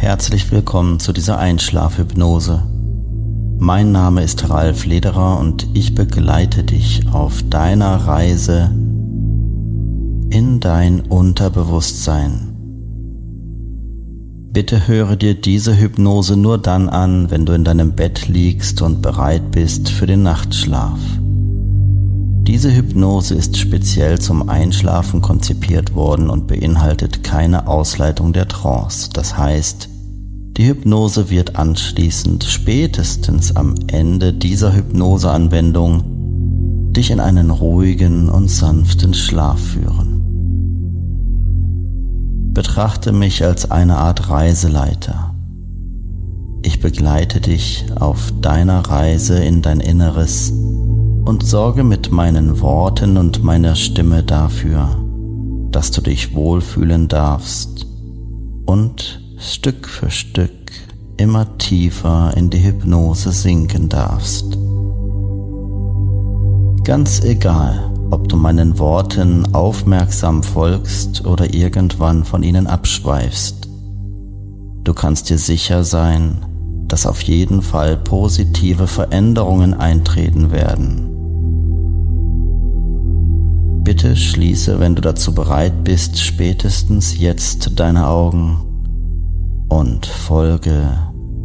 Herzlich willkommen zu dieser Einschlafhypnose. Mein Name ist Ralf Lederer und ich begleite dich auf deiner Reise in dein Unterbewusstsein. Bitte höre dir diese Hypnose nur dann an, wenn du in deinem Bett liegst und bereit bist für den Nachtschlaf. Diese Hypnose ist speziell zum Einschlafen konzipiert worden und beinhaltet keine Ausleitung der Trance. Das heißt, die Hypnose wird anschließend spätestens am Ende dieser Hypnoseanwendung dich in einen ruhigen und sanften Schlaf führen. Betrachte mich als eine Art Reiseleiter. Ich begleite dich auf deiner Reise in dein Inneres und sorge mit meinen Worten und meiner Stimme dafür, dass du dich wohlfühlen darfst und Stück für Stück immer tiefer in die Hypnose sinken darfst. Ganz egal, ob du meinen Worten aufmerksam folgst oder irgendwann von ihnen abschweifst. Du kannst dir sicher sein, dass auf jeden Fall positive Veränderungen eintreten werden. Bitte schließe, wenn du dazu bereit bist, spätestens jetzt deine Augen und folge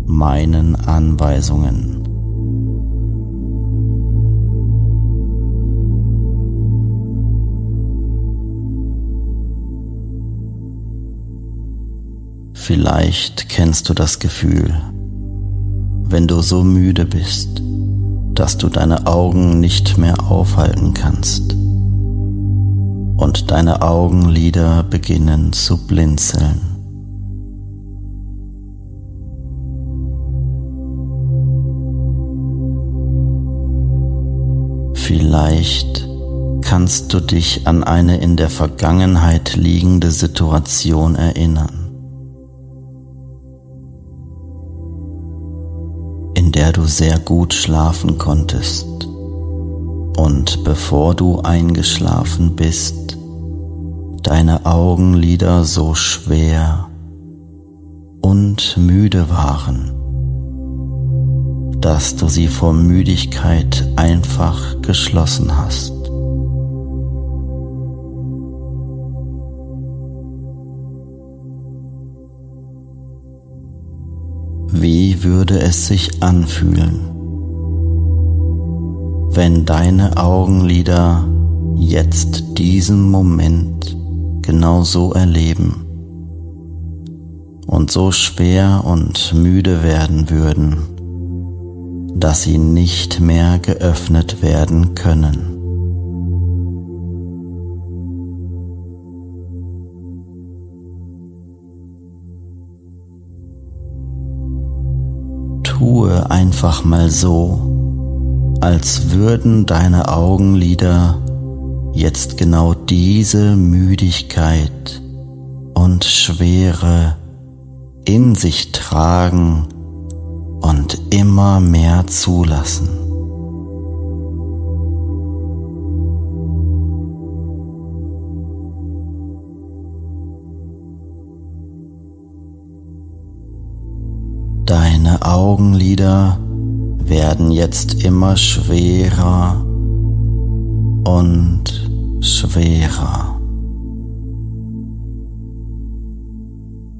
meinen Anweisungen. Vielleicht kennst du das Gefühl, wenn du so müde bist, dass du deine Augen nicht mehr aufhalten kannst und deine Augenlider beginnen zu blinzeln. Vielleicht kannst du dich an eine in der Vergangenheit liegende Situation erinnern, in der du sehr gut schlafen konntest und bevor du eingeschlafen bist, deine Augenlider so schwer und müde waren, dass du sie vor Müdigkeit einfach geschlossen hast. Wie würde es sich anfühlen, wenn deine Augenlider jetzt diesen Moment genau so erleben und so schwer und müde werden würden, dass sie nicht mehr geöffnet werden können. Tue einfach mal so, als würden deine Augenlider jetzt genau diese Müdigkeit und Schwere in sich tragen und immer mehr zulassen. Deine Augenlider werden jetzt immer schwerer und schwerer.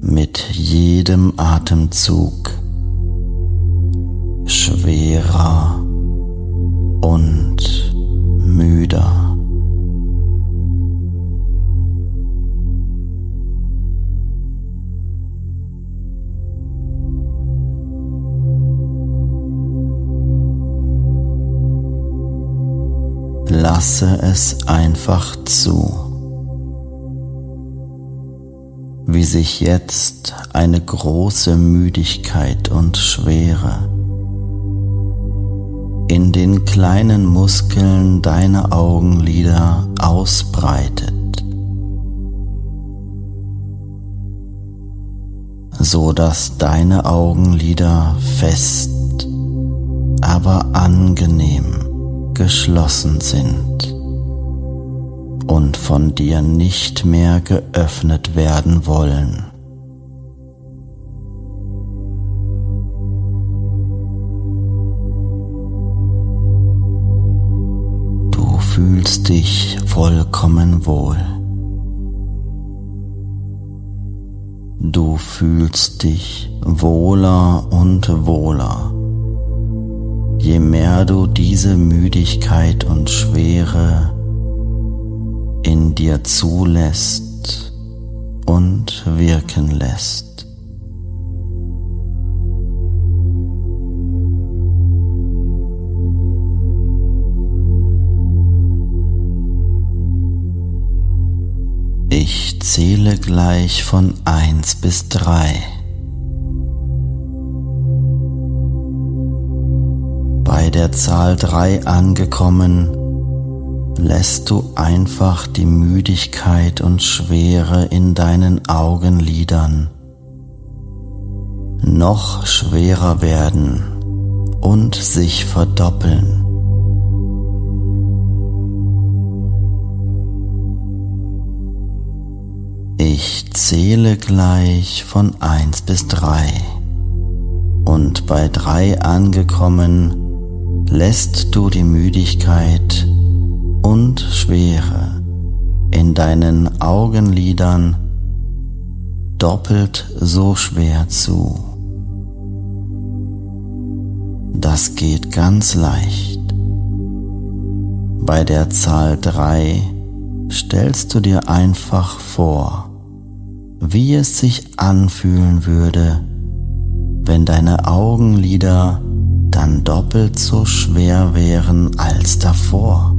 Mit jedem Atemzug schwerer und müder. Lasse es einfach zu, wie sich jetzt eine große Müdigkeit und Schwere in den kleinen Muskeln deiner Augenlider ausbreitet, so dass deine Augenlider fest, aber angenehm geschlossen sind und von dir nicht mehr geöffnet werden wollen. Du fühlst dich vollkommen wohl. Du fühlst dich wohler und wohler je mehr du diese Müdigkeit und Schwere in dir zulässt und wirken lässt. Ich zähle gleich von eins bis drei. Bei der Zahl 3 angekommen, lässt du einfach die Müdigkeit und Schwere in deinen Augenlidern noch schwerer werden und sich verdoppeln. Ich zähle gleich von 1 bis 3 und bei 3 angekommen lässt du die Müdigkeit und Schwere in deinen Augenlidern doppelt so schwer zu. Das geht ganz leicht. Bei der Zahl 3 stellst du dir einfach vor, wie es sich anfühlen würde, wenn deine Augenlider dann doppelt so schwer wären als davor.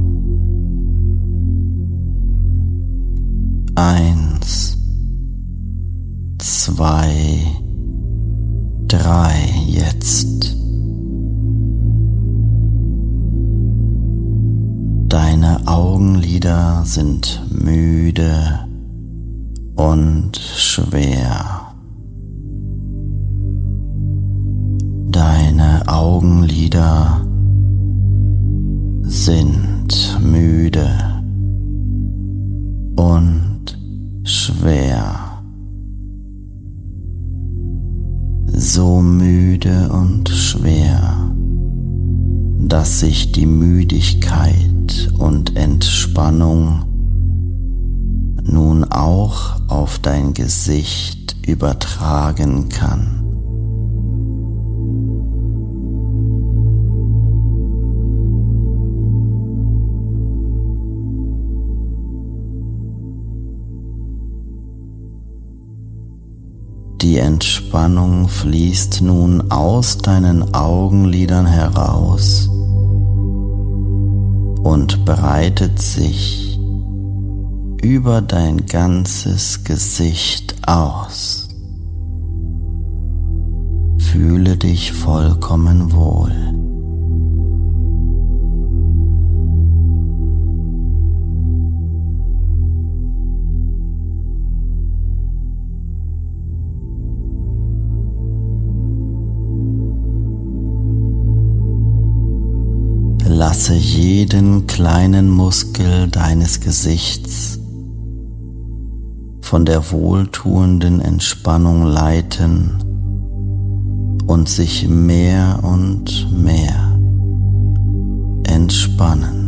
Eins, zwei, drei jetzt. Deine Augenlider sind müde und schwer. Deine Augenlider sind müde und schwer. So müde und schwer, dass sich die Müdigkeit und Entspannung nun auch auf dein Gesicht übertragen kann. Die Entspannung fließt nun aus deinen Augenlidern heraus und breitet sich über dein ganzes Gesicht aus. Fühle dich vollkommen wohl. Lasse jeden kleinen Muskel deines Gesichts von der wohltuenden Entspannung leiten und sich mehr und mehr entspannen.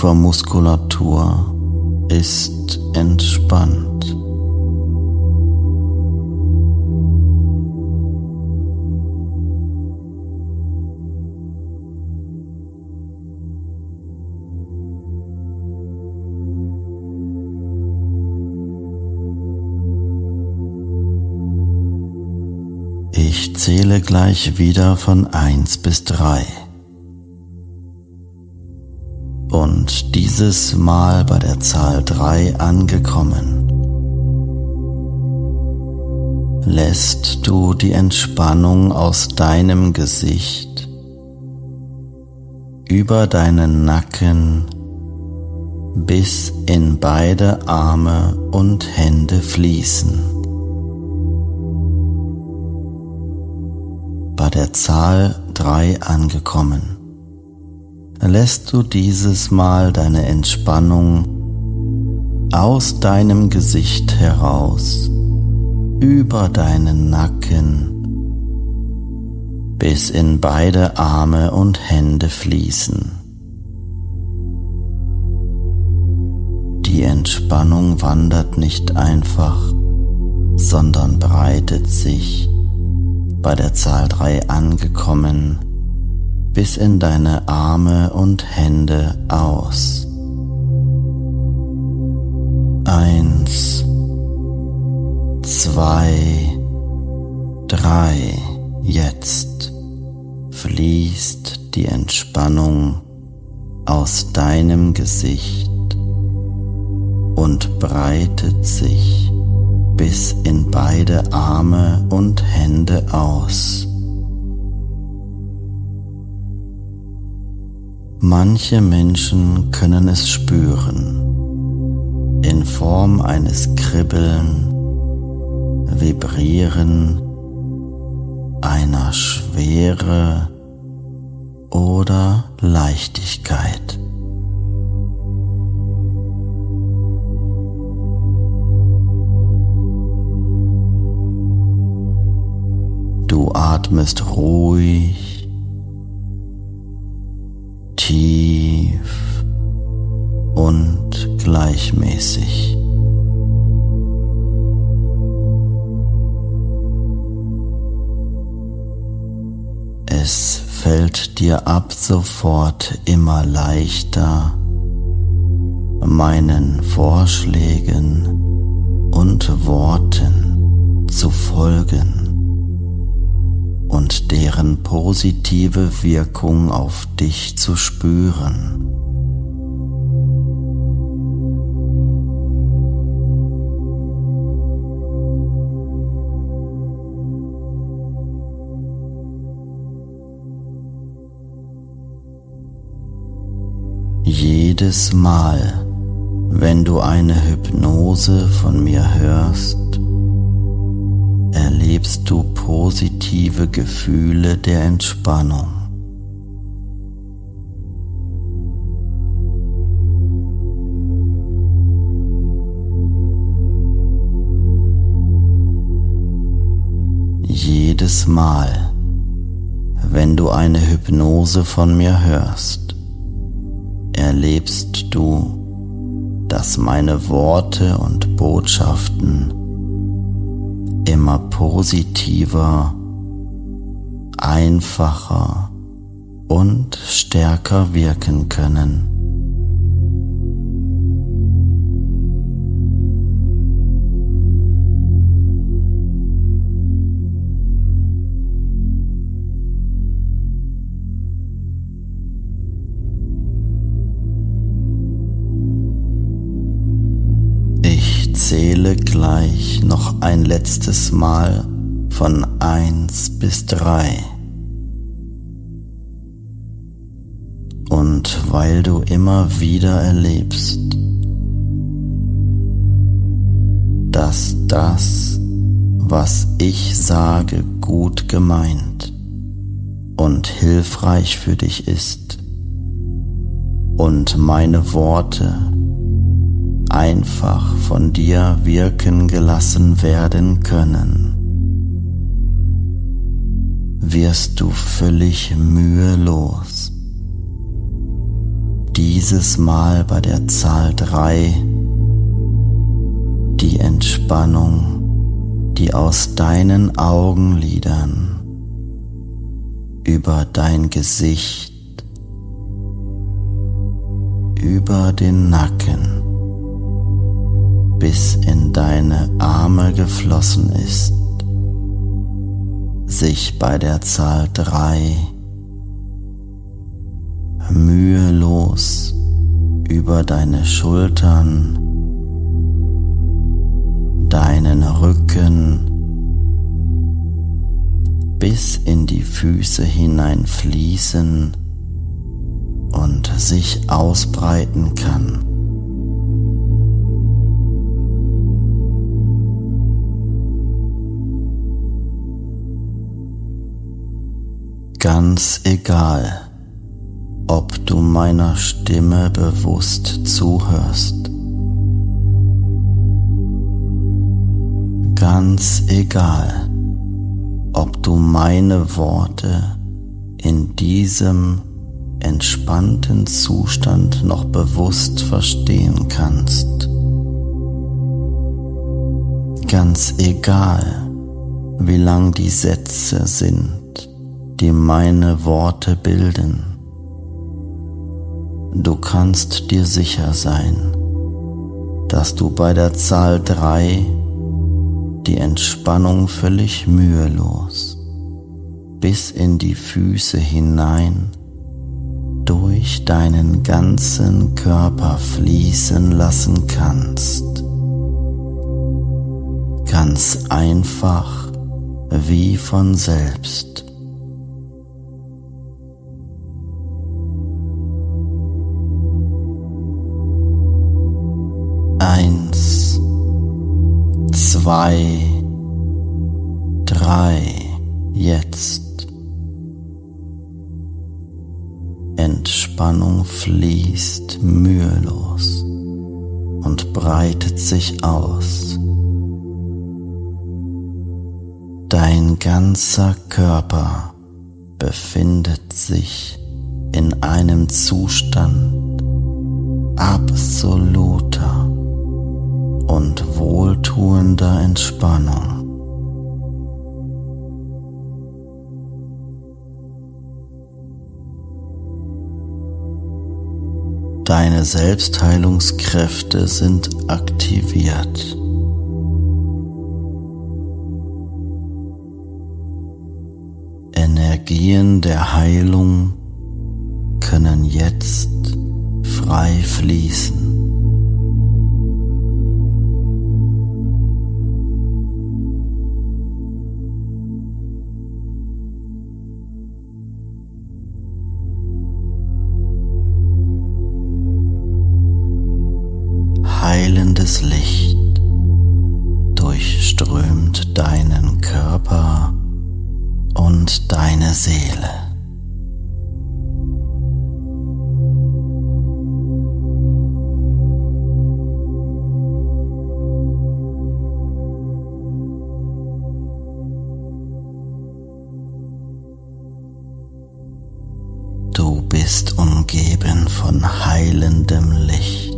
Kiefermuskulatur ist entspannt. Ich zähle gleich wieder von eins bis drei. Und dieses Mal bei der Zahl 3 angekommen, lässt du die Entspannung aus deinem Gesicht über deinen Nacken bis in beide Arme und Hände fließen. Bei der Zahl 3 angekommen lässt du dieses Mal deine Entspannung aus deinem Gesicht heraus, über deinen Nacken, bis in beide Arme und Hände fließen. Die Entspannung wandert nicht einfach, sondern breitet sich, bei der Zahl 3 angekommen, bis in deine Arme und Hände aus. Eins, zwei, drei. Jetzt fließt die Entspannung aus deinem Gesicht und breitet sich bis in beide Arme und Hände aus. Manche Menschen können es spüren, in Form eines Kribbeln, Vibrieren, einer Schwere oder Leichtigkeit. Du atmest ruhig tief und gleichmäßig. Es fällt dir ab sofort immer leichter, meinen Vorschlägen und Worten folgen und deren positive Wirkung auf dich zu spüren. Jedes Mal, wenn du eine Hypnose von mir hörst, erlebst du positive Gefühle der Entspannung. Jedes Mal, wenn du eine Hypnose von mir hörst, erlebst du, dass meine Worte und Botschaften immer positiver, einfacher und stärker wirken können. Zähle gleich noch ein letztes Mal von eins bis drei. Und weil du immer wieder erlebst, dass das, was ich sage, gut gemeint und hilfreich für dich ist und meine Worte einfach von dir wirken gelassen werden können, wirst du völlig mühelos. Dieses Mal bei der Zahl 3 die Entspannung, die aus deinen Augenlidern über dein Gesicht, über den Nacken, bis in deine Arme geflossen ist, sich bei der Zahl 3 mühelos über deine Schultern, deinen Rücken bis in die Füße hinein fließen und sich ausbreiten kann. Ganz egal, ob du meiner Stimme bewusst zuhörst. Ganz egal, ob du meine Worte in diesem entspannten Zustand noch bewusst verstehen kannst. Ganz egal, wie lang die Sätze sind die meine Worte bilden. Du kannst dir sicher sein, dass du bei der Zahl 3 die Entspannung völlig mühelos bis in die Füße hinein durch deinen ganzen Körper fließen lassen kannst. Ganz einfach wie von selbst. Zwei, drei, jetzt. Entspannung fließt mühelos und breitet sich aus. Dein ganzer Körper befindet sich in einem Zustand absoluter und wohltuender Entspannung. Deine Selbstheilungskräfte sind aktiviert. Energien der Heilung können jetzt frei fließen. Umgeben von heilendem Licht.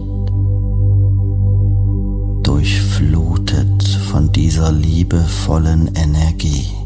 durchflutet von dieser liebevollen Energie.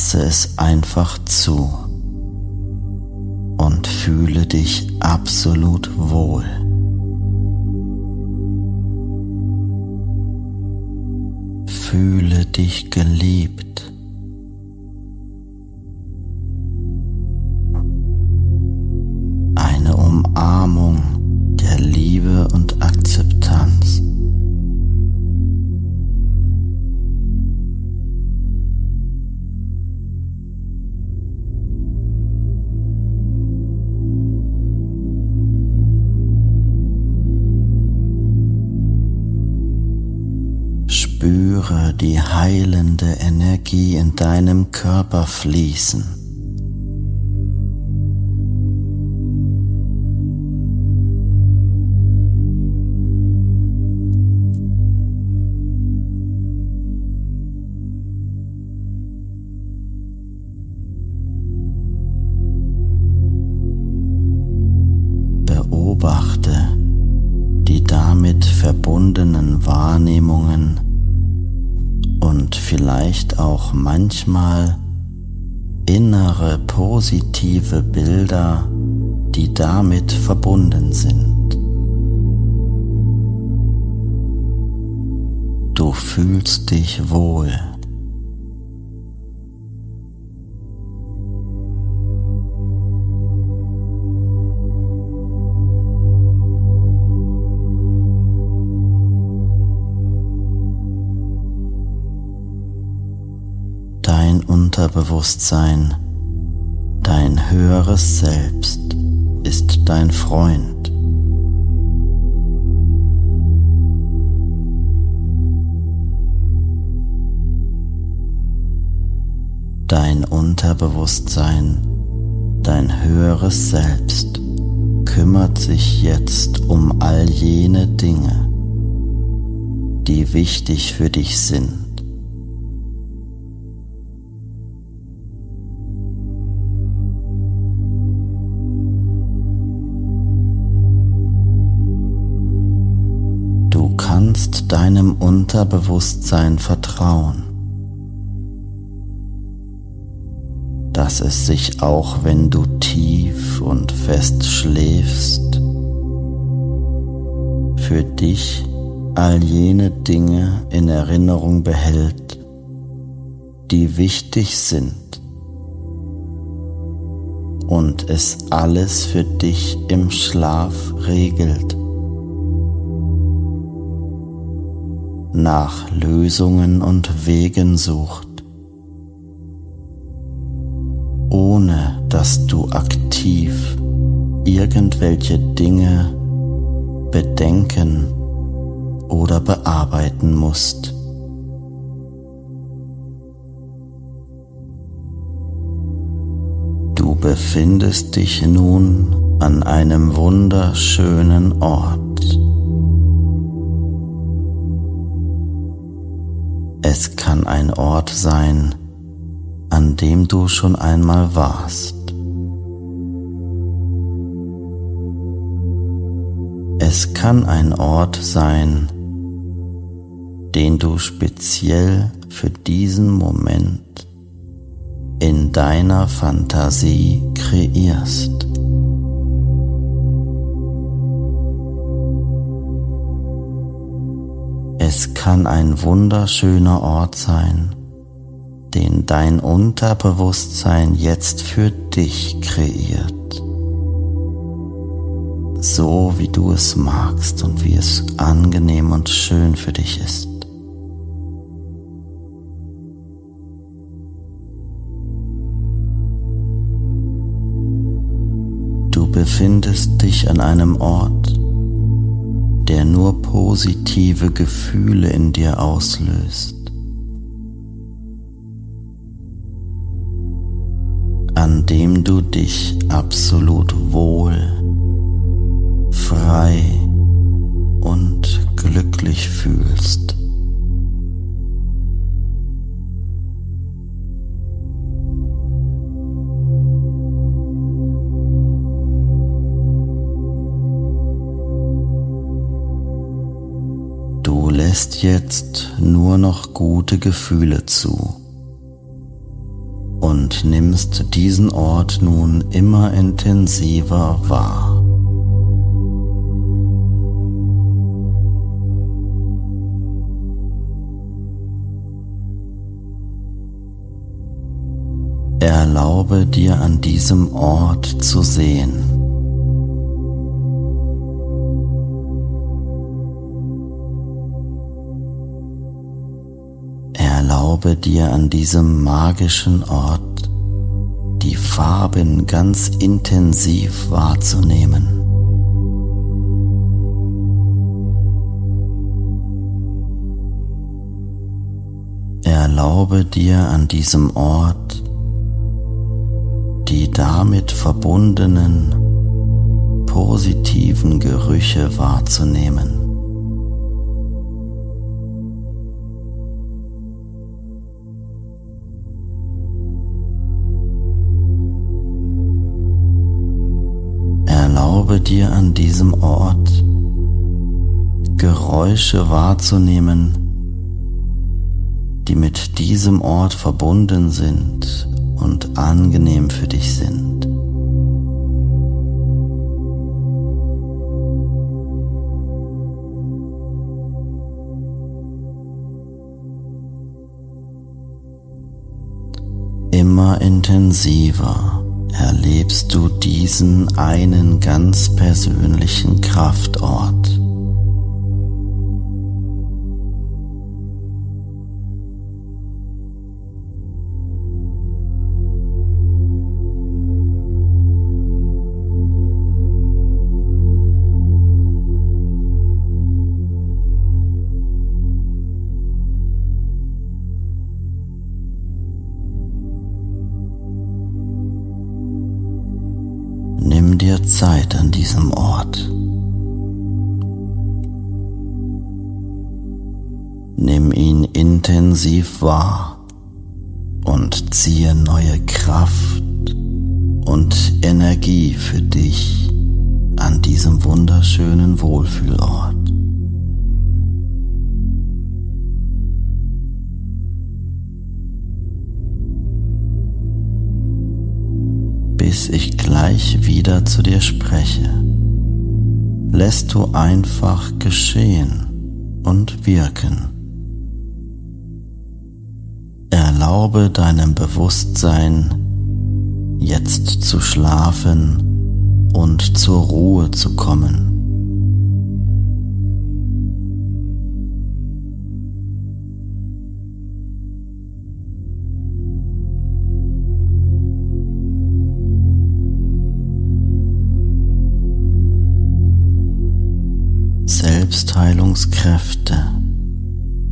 Lasse es einfach zu und fühle dich absolut wohl. Fühle dich geliebt. Heilende Energie in deinem Körper fließen. Manchmal innere positive Bilder, die damit verbunden sind. Du fühlst dich wohl. Unterbewusstsein, dein höheres Selbst ist dein Freund. Dein Unterbewusstsein, dein höheres Selbst kümmert sich jetzt um all jene Dinge, die wichtig für dich sind. Unterbewusstsein vertrauen, dass es sich auch wenn du tief und fest schläfst, für dich all jene Dinge in Erinnerung behält, die wichtig sind und es alles für dich im Schlaf regelt. Nach Lösungen und Wegen sucht, ohne dass du aktiv irgendwelche Dinge bedenken oder bearbeiten musst. Du befindest dich nun an einem wunderschönen Ort. Kann ein Ort sein, an dem du schon einmal warst. Es kann ein Ort sein, den du speziell für diesen Moment in deiner Fantasie kreierst. Kann ein wunderschöner Ort sein, den dein Unterbewusstsein jetzt für dich kreiert. So wie du es magst und wie es angenehm und schön für dich ist. Du befindest dich an einem Ort, der nur positive Gefühle in dir auslöst. an dem du dich absolut wohl, frei und glücklich fühlst. Lässt jetzt nur noch gute Gefühle zu und nimmst diesen Ort nun immer intensiver wahr. Erlaube dir an diesem Ort zu sehen. Erlaube dir an diesem magischen Ort die Farben ganz intensiv wahrzunehmen. Erlaube dir an diesem Ort die damit verbundenen positiven Gerüche wahrzunehmen. Dir an diesem Ort Geräusche wahrzunehmen, die mit diesem Ort verbunden sind und angenehm für dich sind. Immer intensiver erlebst du diesen einen ganz persönlichen Kraftort. tief wahr und ziehe neue Kraft und Energie für dich an diesem wunderschönen Wohlfühlort. Bis ich gleich wieder zu dir spreche, lässt du einfach geschehen und wirken. Erlaube deinem Bewusstsein, jetzt zu schlafen und zur Ruhe zu kommen. Selbstheilungskräfte,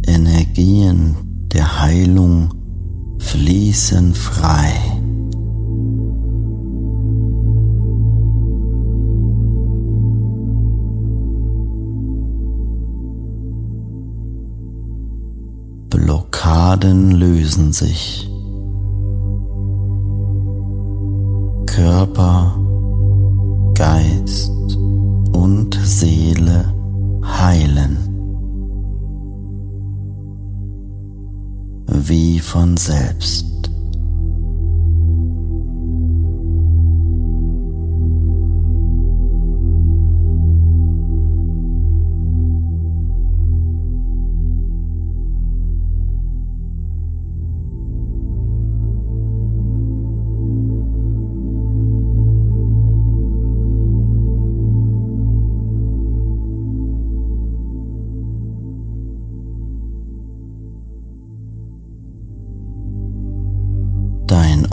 Energien der Heilung fließen frei. Blockaden lösen sich. Körper, Geist und Seele heilen. Wie von selbst.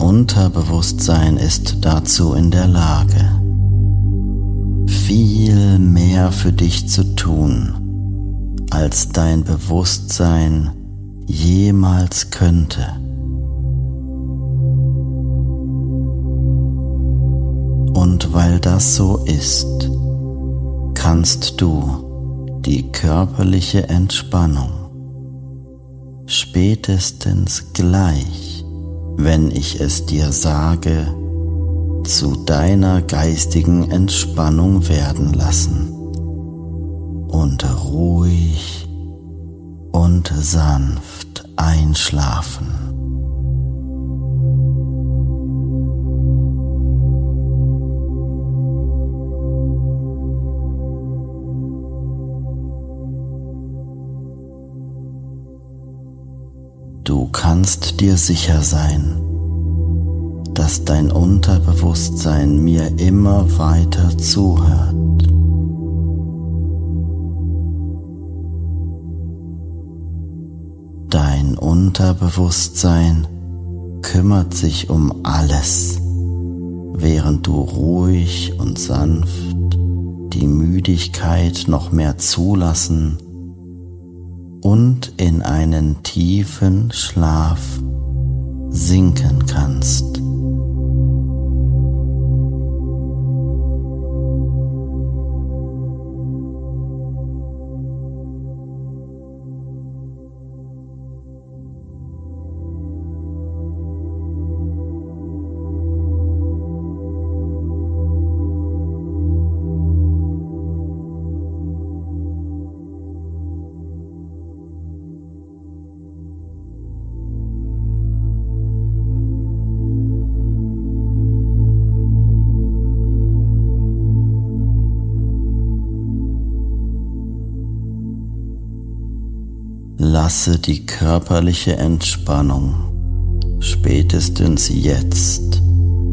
Unterbewusstsein ist dazu in der Lage, viel mehr für dich zu tun, als dein Bewusstsein jemals könnte. Und weil das so ist, kannst du die körperliche Entspannung spätestens gleich wenn ich es dir sage, zu deiner geistigen Entspannung werden lassen und ruhig und sanft einschlafen. Kannst dir sicher sein, dass dein Unterbewusstsein mir immer weiter zuhört. Dein Unterbewusstsein kümmert sich um alles, während du ruhig und sanft die Müdigkeit noch mehr zulassen und in einen tiefen Schlaf sinken kannst. Lasse die körperliche Entspannung spätestens jetzt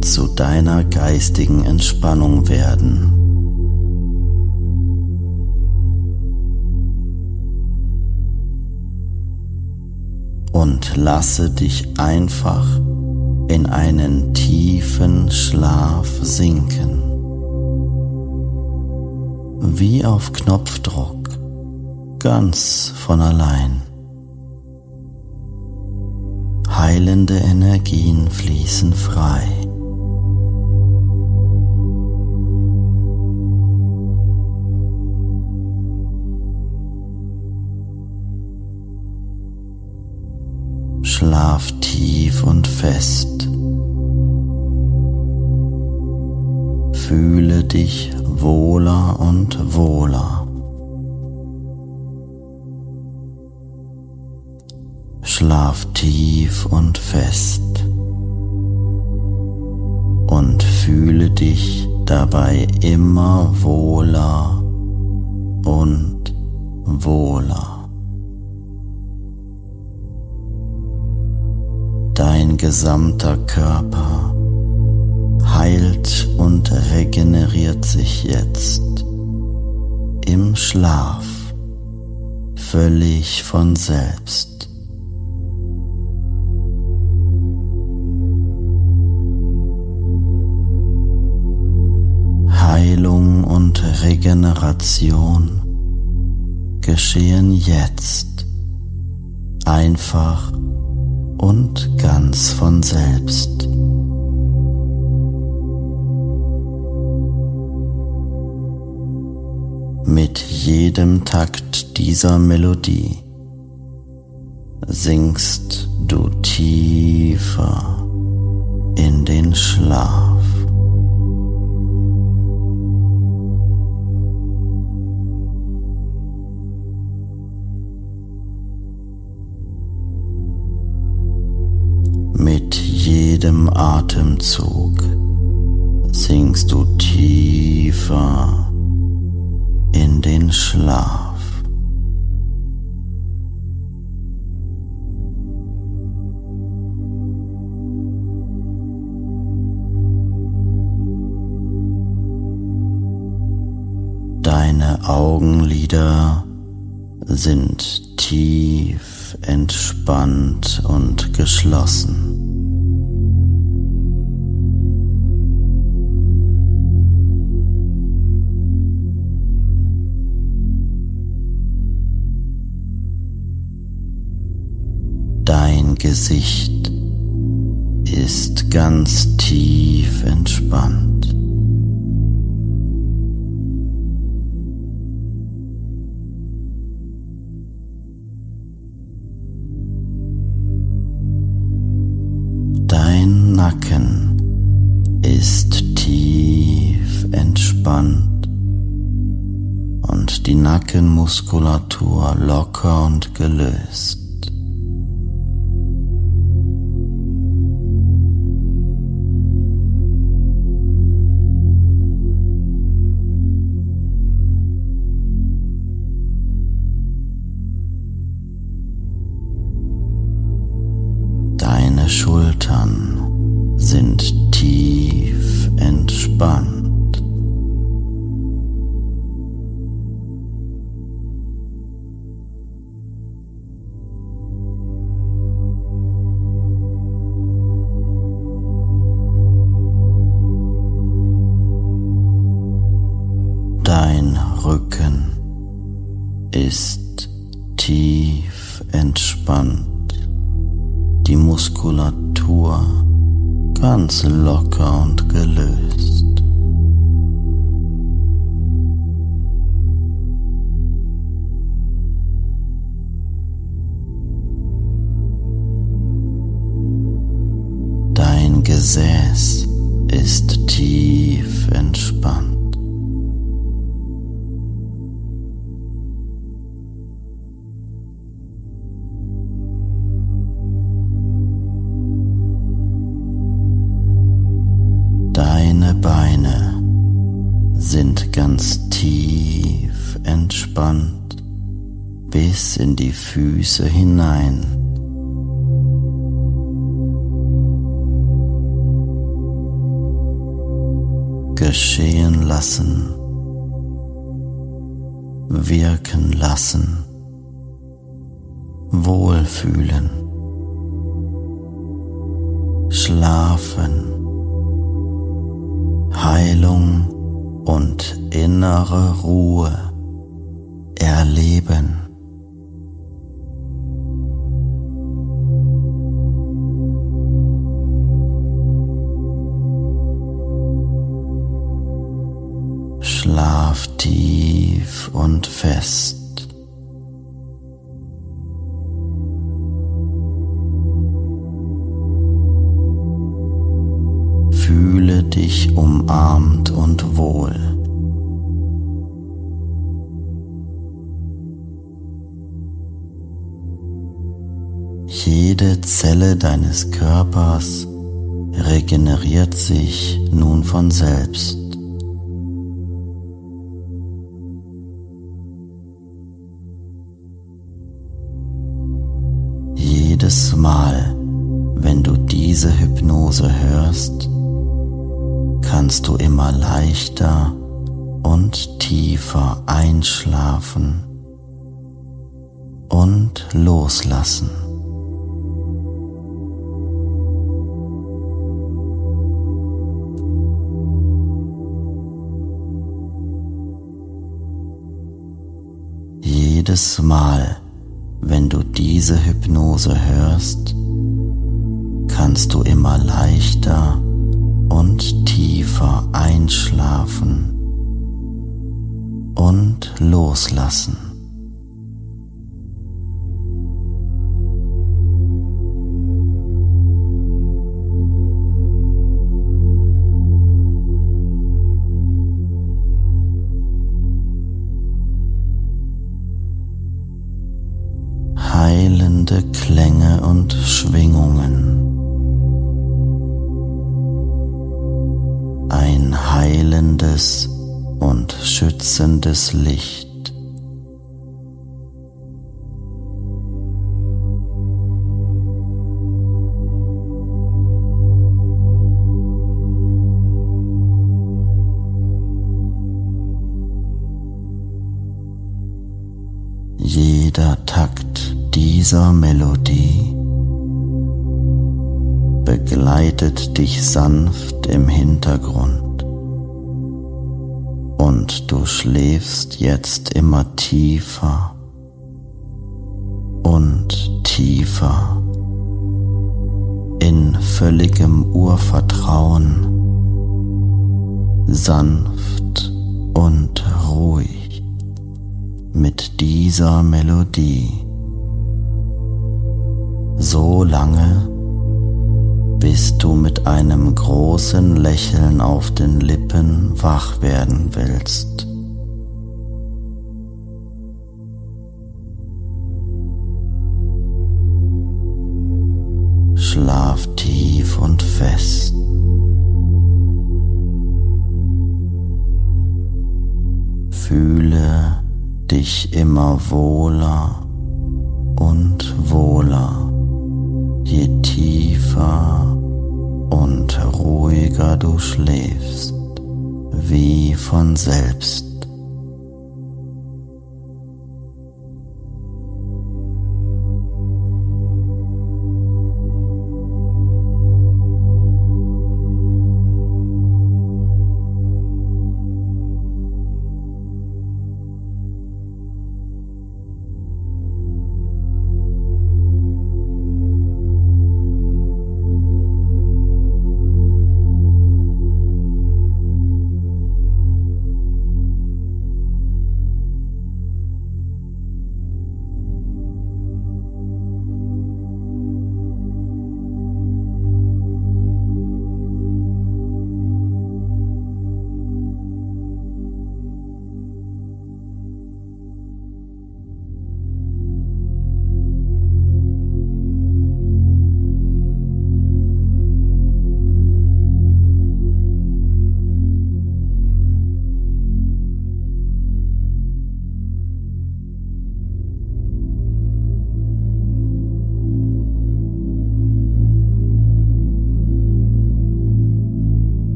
zu deiner geistigen Entspannung werden. Und lasse dich einfach in einen tiefen Schlaf sinken. Wie auf Knopfdruck, ganz von allein. heilende Energien fließen frei. Schlaf tief und fest. Fühle dich wohler und wohler. Schlaf tief und fest und Fühle dich dabei immer wohler und wohler. Dein gesamter Körper heilt und regeneriert sich jetzt im Schlaf völlig von selbst. Und Regeneration geschehen jetzt einfach und ganz von selbst. Mit jedem Takt dieser Melodie sinkst du tiefer in den Schlaf. Jedem Atemzug sinkst du tiefer in den Schlaf. Deine Augenlider sind tief entspannt und geschlossen. Gesicht ist ganz tief entspannt. Dein Nacken ist tief entspannt und die Nackenmuskulatur locker und gelöst. Heilung und innere Ruhe erleben. Deines Körpers regeneriert sich nun von selbst. Jedes Mal, wenn du diese Hypnose hörst, kannst du immer leichter und tiefer einschlafen und loslassen. Jedes Mal, wenn du diese Hypnose hörst, kannst du immer leichter und tiefer einschlafen und loslassen. Heilende Klänge und Schwingungen. Ein heilendes und schützendes Licht. Dieser Melodie begleitet dich sanft im Hintergrund. Und du schläfst jetzt immer tiefer und tiefer in völligem Urvertrauen, sanft und ruhig mit dieser Melodie so lange, bis du mit einem großen Lächeln auf den Lippen wach werden willst. Schlaf tief und fest. Fühle dich immer wohler und wohler je tiefer und ruhiger du schläfst, wie von selbst.